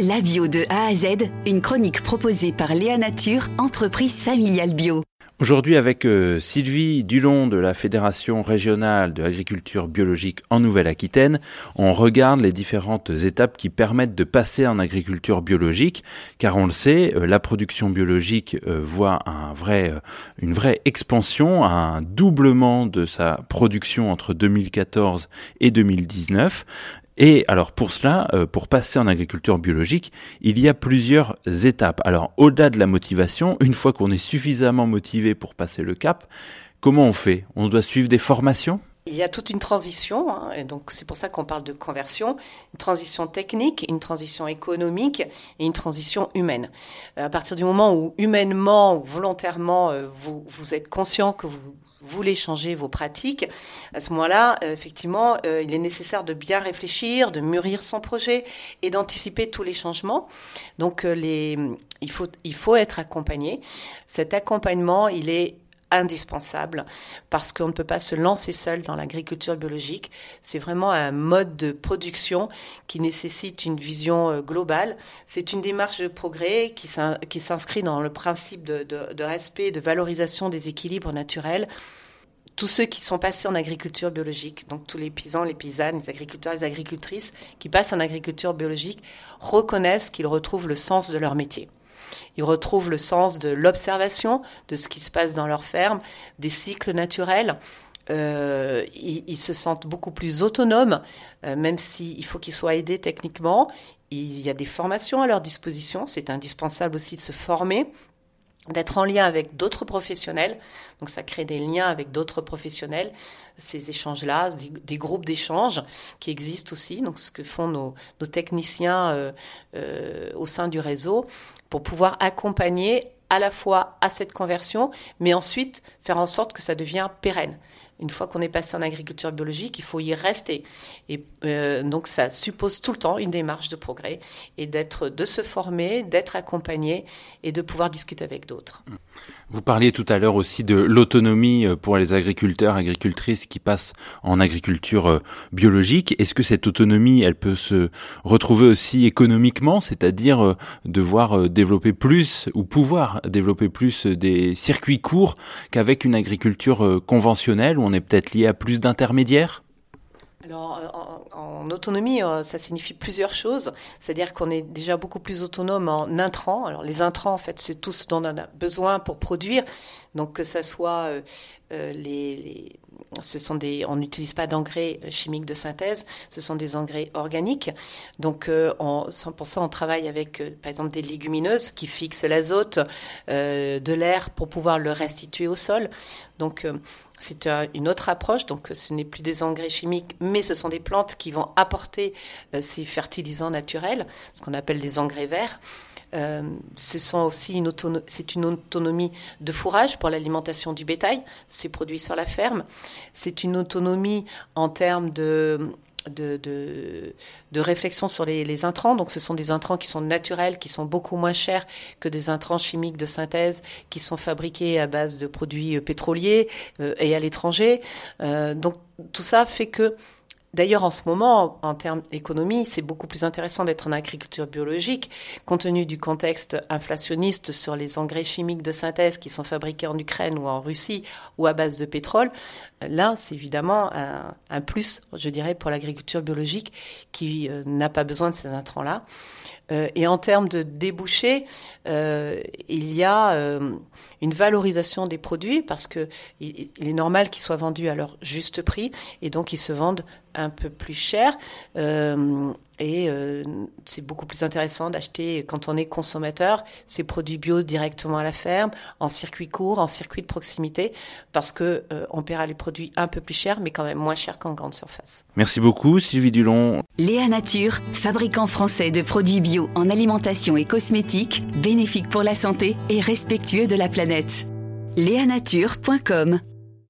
La bio de A à Z, une chronique proposée par Léa Nature, entreprise familiale bio. Aujourd'hui avec euh, Sylvie Dulon de la Fédération régionale de l'agriculture biologique en Nouvelle-Aquitaine, on regarde les différentes étapes qui permettent de passer en agriculture biologique, car on le sait, euh, la production biologique euh, voit un vrai, une vraie expansion, un doublement de sa production entre 2014 et 2019. Et alors pour cela, euh, pour passer en agriculture biologique, il y a plusieurs étapes. Alors au-delà de la motivation, une fois qu'on est suffisamment motivé pour passer le cap, comment on fait? On doit suivre des formations? Il y a toute une transition, hein, et donc c'est pour ça qu'on parle de conversion, une transition technique, une transition économique et une transition humaine. À partir du moment où humainement ou volontairement euh, vous, vous êtes conscient que vous voulez changer vos pratiques, à ce moment-là, euh, effectivement, il est nécessaire de bien réfléchir, de mûrir son projet et d'anticiper tous les changements. Donc les, il, faut, être accompagné. Cet accompagnement, il est indispensable parce qu'on ne peut pas se lancer seul dans l'agriculture biologique. C'est vraiment un mode de production qui nécessite une vision euh, globale. C'est une démarche de progrès qui s'inscrit dans le principe de, de, respect, de valorisation des équilibres naturels tous ceux qui sont passés en agriculture biologique, donc tous les paysans, les paysannes, les agriculteurs, les agricultrices qui passent en agriculture biologique, reconnaissent qu'ils retrouvent le sens de leur métier. Ils retrouvent le sens de l'observation de ce qui se passe dans leur ferme, des cycles naturels. Euh, ils, se sentent beaucoup plus autonomes, euh, même s'il faut qu'ils soient aidés techniquement. Il y a des formations à leur disposition. C'est indispensable aussi de se former d'être en lien avec d'autres professionnels. Donc ça crée des liens avec d'autres professionnels, ces échanges-là, des, groupes d'échanges qui existent aussi, donc ce que font nos, techniciens euh, euh, au sein du réseau, pour pouvoir accompagner à la fois à cette conversion, mais ensuite faire en sorte que ça devienne pérenne. Une fois qu'on est passé en agriculture biologique, il faut y rester. Et euh, donc ça suppose tout le temps une démarche de progrès et d'être, de se former, d'être accompagné et de pouvoir discuter avec d'autres. Vous parliez tout à l'heure aussi de l'autonomie euh, pour les agriculteurs, agricultrices qui passent en agriculture euh, biologique. Est-ce que cette autonomie, elle peut se retrouver aussi économiquement, c'est-à-dire devoir développer plus ou pouvoir développer plus des circuits courts qu'avec une agriculture conventionnelle on est peut-être lié à plus d'intermédiaires? Alors, euh, en, autonomie, euh, ça signifie plusieurs choses. C'est-à-dire qu'on est déjà beaucoup plus autonome en intrants. Alors, les intrants, en fait, c'est tout ce dont on a besoin pour produire. Donc, que ça soit euh, les, ce sont des, on n'utilise pas d'engrais chimiques de synthèse, ce sont des engrais organiques. Donc, en 100%, on travaille avec, par exemple, des légumineuses qui fixent l'azote de l'air pour pouvoir le restituer au sol. Donc, c'est une autre approche, donc ce n'est plus des engrais chimiques, mais ce sont des plantes qui vont apporter euh, ces fertilisants naturels, ce qu'on appelle les engrais verts. Euh, ce une c'est une autonomie de fourrage pour l'alimentation du bétail, c'est produit sur la ferme. C'est une autonomie en termes de de, de, réflexion sur les, intrants. Donc, ce sont des intrants qui sont naturels, qui sont beaucoup moins chers que des intrants chimiques de synthèse qui sont fabriqués à base de produits euh, pétroliers euh, et à l'étranger. Donc, tout ça fait que D'ailleurs, en ce moment, en termes d'économie, c'est beaucoup plus intéressant d'être en agriculture biologique, compte tenu du contexte inflationniste sur les engrais chimiques de synthèse qui sont fabriqués en Ukraine ou en Russie ou à base de pétrole. Là, c'est évidemment un, plus, je dirais, pour l'agriculture biologique qui euh, n'a pas besoin de ces intrants-là. Euh, et en termes de débouchés, euh, il y a une valorisation des produits parce que il, est normal qu'ils soient vendus à leur juste prix et donc ils se vendent un peu plus cher. Et euh, c'est beaucoup plus intéressant d'acheter, quand on est consommateur, ces produits bio directement à la ferme, en circuit court, en circuit de proximité, parce que euh, on paiera les produits un peu plus chers, mais quand même moins chers qu'en grande surface. Merci beaucoup, Sylvie Dulon. Léa Nature, fabricant français de produits bio en alimentation et cosmétiques, bénéfique pour la santé et respectueux de la planète. Léanature.com